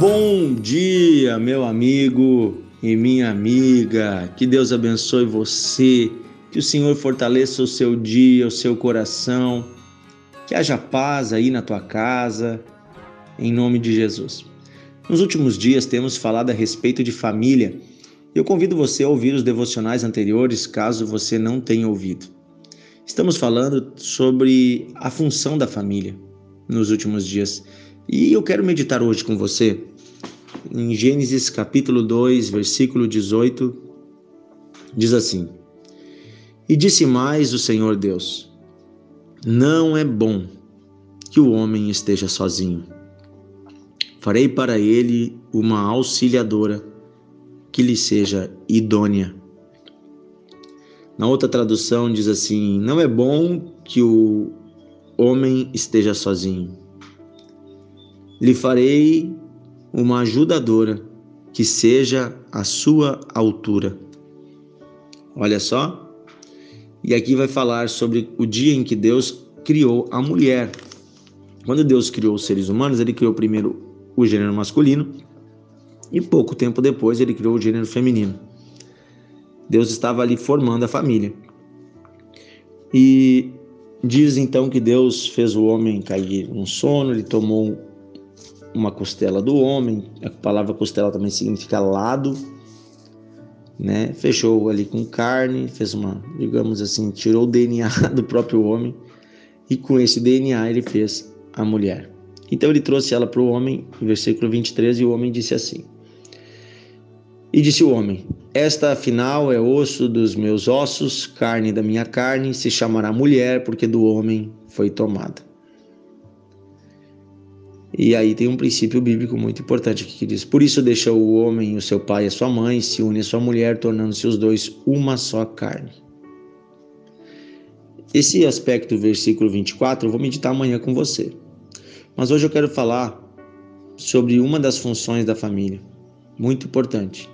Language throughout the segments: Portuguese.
Bom dia, meu amigo e minha amiga. Que Deus abençoe você, que o Senhor fortaleça o seu dia, o seu coração, que haja paz aí na tua casa, em nome de Jesus. Nos últimos dias temos falado a respeito de família. Eu convido você a ouvir os devocionais anteriores, caso você não tenha ouvido. Estamos falando sobre a função da família nos últimos dias. E eu quero meditar hoje com você em Gênesis capítulo 2, versículo 18, diz assim: E disse mais o Senhor Deus: Não é bom que o homem esteja sozinho. Farei para ele uma auxiliadora que lhe seja idônea. Na outra tradução diz assim: Não é bom que o homem esteja sozinho. Lhe farei uma ajudadora que seja a sua altura. Olha só. E aqui vai falar sobre o dia em que Deus criou a mulher. Quando Deus criou os seres humanos, ele criou primeiro o gênero masculino e pouco tempo depois ele criou o gênero feminino. Deus estava ali formando a família. E diz então que Deus fez o homem cair num sono, ele tomou uma costela do homem, a palavra costela também significa lado, né? Fechou ali com carne, fez uma, digamos assim, tirou o DNA do próprio homem e com esse DNA ele fez a mulher. Então ele trouxe ela para o homem, em versículo 23, e o homem disse assim: E disse o homem: Esta afinal é osso dos meus ossos, carne da minha carne, se chamará mulher, porque do homem foi tomada. E aí tem um princípio bíblico muito importante aqui que diz: Por isso deixa o homem o seu pai e a sua mãe, se une a sua mulher, tornando-se os dois uma só carne. Esse aspecto do versículo 24 eu vou meditar amanhã com você. Mas hoje eu quero falar sobre uma das funções da família, muito importante,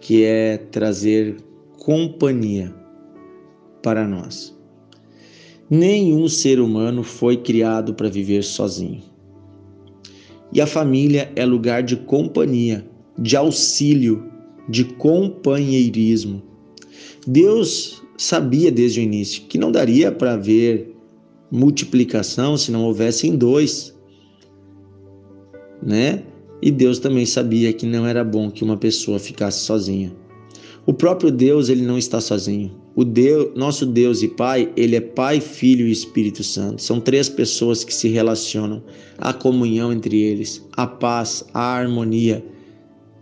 que é trazer companhia para nós. Nenhum ser humano foi criado para viver sozinho. E a família é lugar de companhia, de auxílio, de companheirismo. Deus sabia desde o início que não daria para haver multiplicação se não houvessem dois, né? E Deus também sabia que não era bom que uma pessoa ficasse sozinha. O próprio Deus, ele não está sozinho. O Deus, nosso Deus e Pai, ele é Pai, Filho e Espírito Santo. São três pessoas que se relacionam, a comunhão entre eles, a paz, a harmonia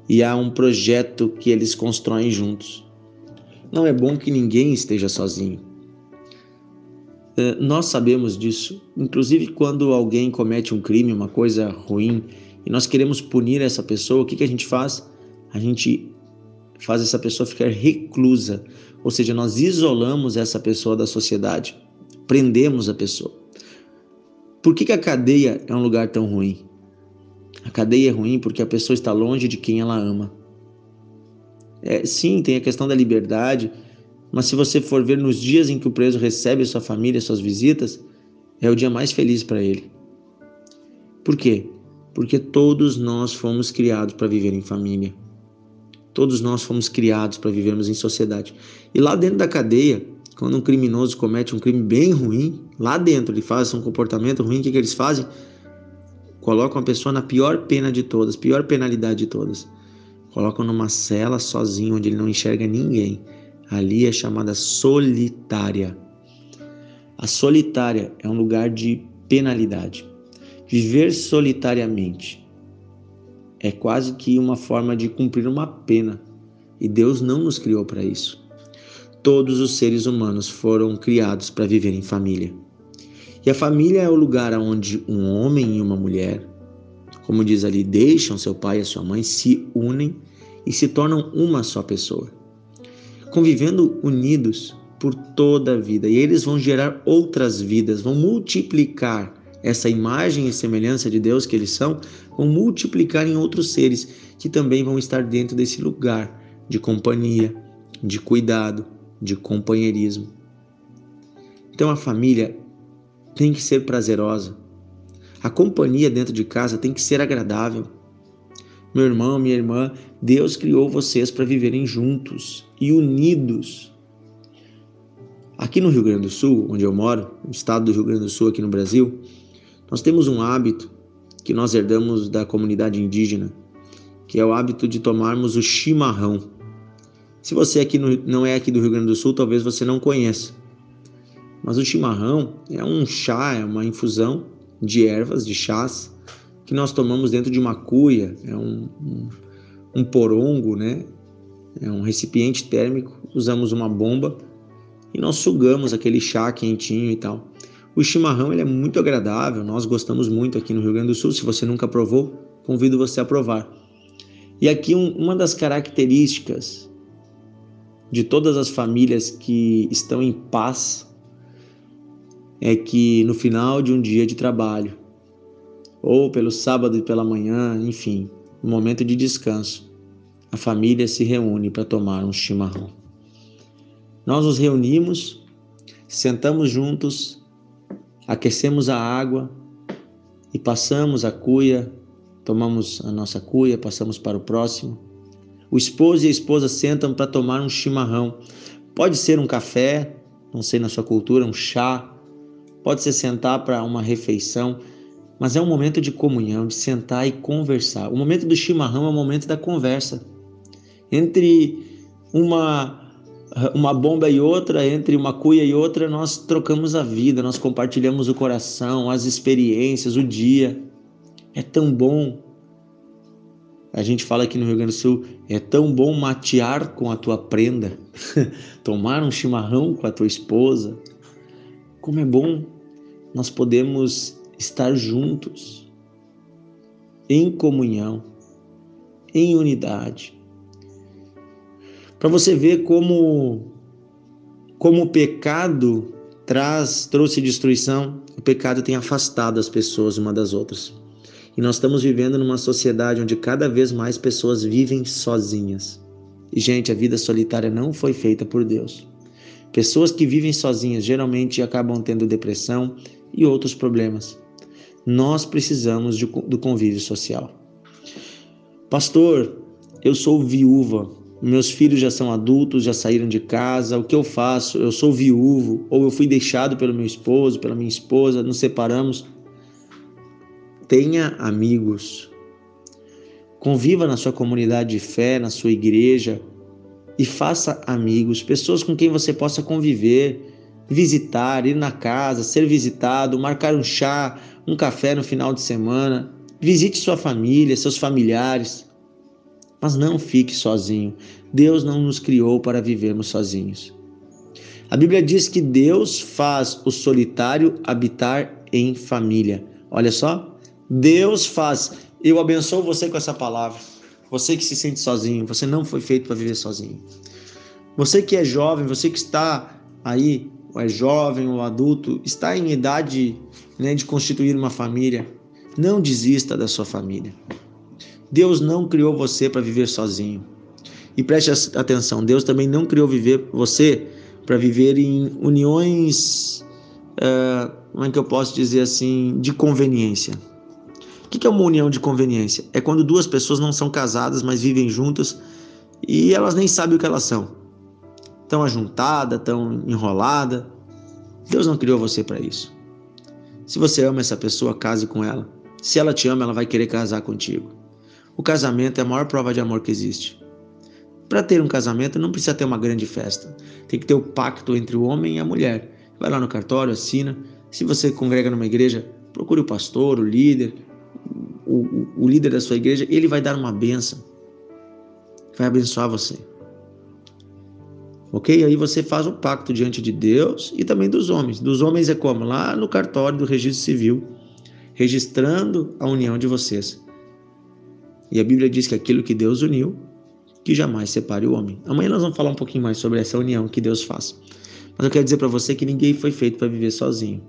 e há um projeto que eles constroem juntos. Não é bom que ninguém esteja sozinho. É, nós sabemos disso, inclusive quando alguém comete um crime, uma coisa ruim, e nós queremos punir essa pessoa, o que, que a gente faz? A gente faz essa pessoa ficar reclusa, ou seja, nós isolamos essa pessoa da sociedade, prendemos a pessoa. Por que, que a cadeia é um lugar tão ruim? A cadeia é ruim porque a pessoa está longe de quem ela ama. É, sim, tem a questão da liberdade, mas se você for ver nos dias em que o preso recebe sua família, suas visitas, é o dia mais feliz para ele. Por quê? Porque todos nós fomos criados para viver em família. Todos nós fomos criados para vivermos em sociedade. E lá dentro da cadeia, quando um criminoso comete um crime bem ruim, lá dentro ele faz um comportamento ruim, o que, que eles fazem? Colocam a pessoa na pior pena de todas, pior penalidade de todas. Colocam numa cela sozinho, onde ele não enxerga ninguém. Ali é chamada solitária. A solitária é um lugar de penalidade. Viver solitariamente é quase que uma forma de cumprir uma pena. E Deus não nos criou para isso. Todos os seres humanos foram criados para viver em família. E a família é o lugar onde um homem e uma mulher, como diz ali, deixam seu pai e sua mãe, se unem e se tornam uma só pessoa, convivendo unidos por toda a vida. E eles vão gerar outras vidas, vão multiplicar essa imagem e semelhança de Deus que eles são, vão multiplicar em outros seres que também vão estar dentro desse lugar de companhia, de cuidado, de companheirismo. Então a família tem que ser prazerosa. A companhia dentro de casa tem que ser agradável. Meu irmão, minha irmã, Deus criou vocês para viverem juntos e unidos. Aqui no Rio Grande do Sul, onde eu moro, no estado do Rio Grande do Sul, aqui no Brasil, nós temos um hábito que nós herdamos da comunidade indígena, que é o hábito de tomarmos o chimarrão. Se você aqui no, não é aqui do Rio Grande do Sul, talvez você não conheça. Mas o chimarrão é um chá, é uma infusão de ervas, de chás, que nós tomamos dentro de uma cuia, é um, um, um porongo, né? É um recipiente térmico, usamos uma bomba e nós sugamos aquele chá quentinho e tal. O chimarrão ele é muito agradável, nós gostamos muito aqui no Rio Grande do Sul. Se você nunca provou, convido você a provar. E aqui um, uma das características de todas as famílias que estão em paz é que no final de um dia de trabalho, ou pelo sábado e pela manhã, enfim, no momento de descanso, a família se reúne para tomar um chimarrão. Nós nos reunimos, sentamos juntos, aquecemos a água e passamos a cuia, tomamos a nossa cuia, passamos para o próximo. O esposo e a esposa sentam para tomar um chimarrão. Pode ser um café, não sei na sua cultura, um chá, pode ser sentar para uma refeição, mas é um momento de comunhão, de sentar e conversar. O momento do chimarrão é o momento da conversa. Entre uma uma bomba e outra, entre uma cuia e outra, nós trocamos a vida, nós compartilhamos o coração, as experiências, o dia. É tão bom. A gente fala aqui no Rio Grande do Sul, é tão bom matear com a tua prenda, tomar um chimarrão com a tua esposa. Como é bom nós podemos estar juntos, em comunhão, em unidade para você ver como como o pecado traz trouxe destruição, o pecado tem afastado as pessoas uma das outras. E nós estamos vivendo numa sociedade onde cada vez mais pessoas vivem sozinhas. E gente, a vida solitária não foi feita por Deus. Pessoas que vivem sozinhas geralmente acabam tendo depressão e outros problemas. Nós precisamos de, do convívio social. Pastor, eu sou viúva, meus filhos já são adultos, já saíram de casa, o que eu faço? Eu sou viúvo, ou eu fui deixado pelo meu esposo, pela minha esposa, nos separamos. Tenha amigos. Conviva na sua comunidade de fé, na sua igreja e faça amigos, pessoas com quem você possa conviver, visitar, ir na casa, ser visitado, marcar um chá, um café no final de semana. Visite sua família, seus familiares. Mas não fique sozinho. Deus não nos criou para vivermos sozinhos. A Bíblia diz que Deus faz o solitário habitar em família. Olha só, Deus faz. Eu abençoo você com essa palavra. Você que se sente sozinho, você não foi feito para viver sozinho. Você que é jovem, você que está aí, ou é jovem ou adulto, está em idade né, de constituir uma família, não desista da sua família. Deus não criou você para viver sozinho. E preste atenção, Deus também não criou viver você para viver em uniões, uh, como é que eu posso dizer assim, de conveniência. O que é uma união de conveniência? É quando duas pessoas não são casadas, mas vivem juntas e elas nem sabem o que elas são. Estão ajuntadas, estão enroladas. Deus não criou você para isso. Se você ama essa pessoa, case com ela. Se ela te ama, ela vai querer casar contigo. O casamento é a maior prova de amor que existe. Para ter um casamento não precisa ter uma grande festa. Tem que ter o pacto entre o homem e a mulher. Vai lá no cartório, assina. Se você congrega numa igreja, procure o pastor, o líder, o, o, o líder da sua igreja. Ele vai dar uma benção. Vai abençoar você. Ok? Aí você faz o pacto diante de Deus e também dos homens. Dos homens é como? Lá no cartório do registro civil, registrando a união de vocês. E a Bíblia diz que aquilo que Deus uniu, que jamais separe o homem. Amanhã nós vamos falar um pouquinho mais sobre essa união que Deus faz. Mas eu quero dizer para você que ninguém foi feito para viver sozinho.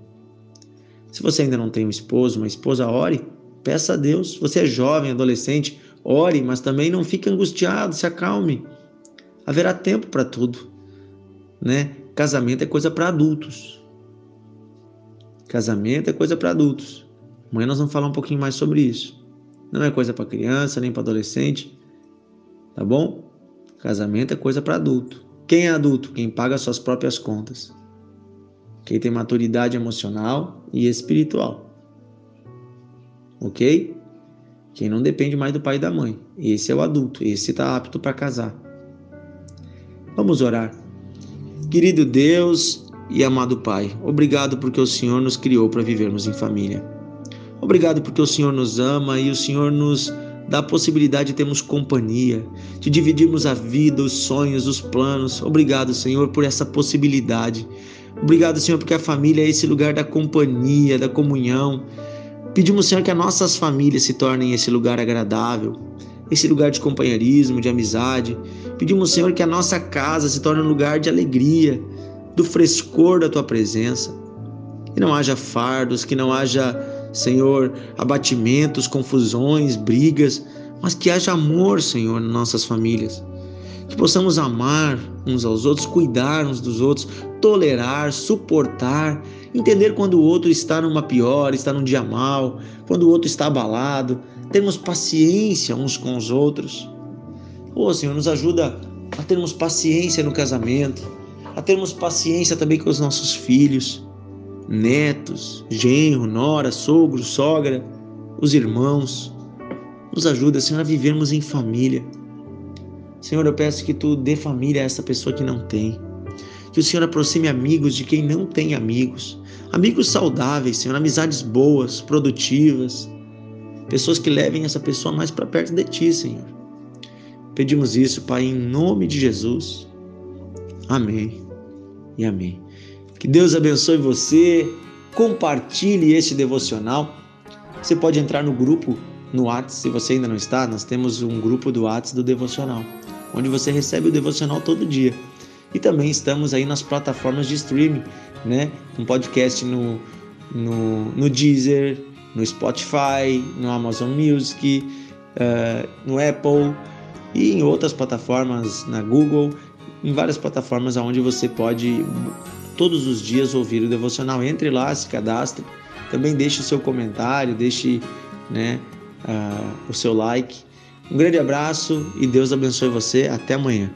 Se você ainda não tem um esposo, uma esposa, ore, peça a Deus. Você é jovem, adolescente, ore, mas também não fique angustiado, se acalme. Haverá tempo para tudo, né? Casamento é coisa para adultos. Casamento é coisa para adultos. Amanhã nós vamos falar um pouquinho mais sobre isso. Não é coisa para criança nem para adolescente, tá bom? Casamento é coisa para adulto. Quem é adulto? Quem paga suas próprias contas. Quem tem maturidade emocional e espiritual. Ok? Quem não depende mais do pai e da mãe. Esse é o adulto, esse está apto para casar. Vamos orar. Querido Deus e amado Pai, obrigado porque o Senhor nos criou para vivermos em família. Obrigado porque o Senhor nos ama e o Senhor nos dá a possibilidade de termos companhia, de dividirmos a vida, os sonhos, os planos. Obrigado, Senhor, por essa possibilidade. Obrigado, Senhor, porque a família é esse lugar da companhia, da comunhão. Pedimos, Senhor, que as nossas famílias se tornem esse lugar agradável, esse lugar de companheirismo, de amizade. Pedimos, Senhor, que a nossa casa se torne um lugar de alegria, do frescor da tua presença. Que não haja fardos, que não haja Senhor, abatimentos, confusões, brigas, mas que haja amor, Senhor, nas nossas famílias. Que possamos amar uns aos outros, cuidar uns dos outros, tolerar, suportar, entender quando o outro está numa pior, está num dia mal, quando o outro está abalado, termos paciência uns com os outros. Oh, Senhor, nos ajuda a termos paciência no casamento, a termos paciência também com os nossos filhos netos, genro, nora, sogro, sogra, os irmãos. Nos ajuda, Senhor, a vivermos em família. Senhor, eu peço que tu dê família a essa pessoa que não tem. Que o Senhor aproxime amigos de quem não tem amigos. Amigos saudáveis, Senhor, amizades boas, produtivas. Pessoas que levem essa pessoa mais para perto de ti, Senhor. Pedimos isso, Pai, em nome de Jesus. Amém e amém. Que Deus abençoe você. Compartilhe este devocional. Você pode entrar no grupo no WhatsApp, se você ainda não está, nós temos um grupo do WhatsApp do devocional, onde você recebe o devocional todo dia. E também estamos aí nas plataformas de streaming, né? Um podcast no, no, no Deezer, no Spotify, no Amazon Music, uh, no Apple e em outras plataformas, na Google, em várias plataformas onde você pode todos os dias ouvir o devocional. Entre lá, se cadastre. Também deixe o seu comentário, deixe né, uh, o seu like. Um grande abraço e Deus abençoe você. Até amanhã.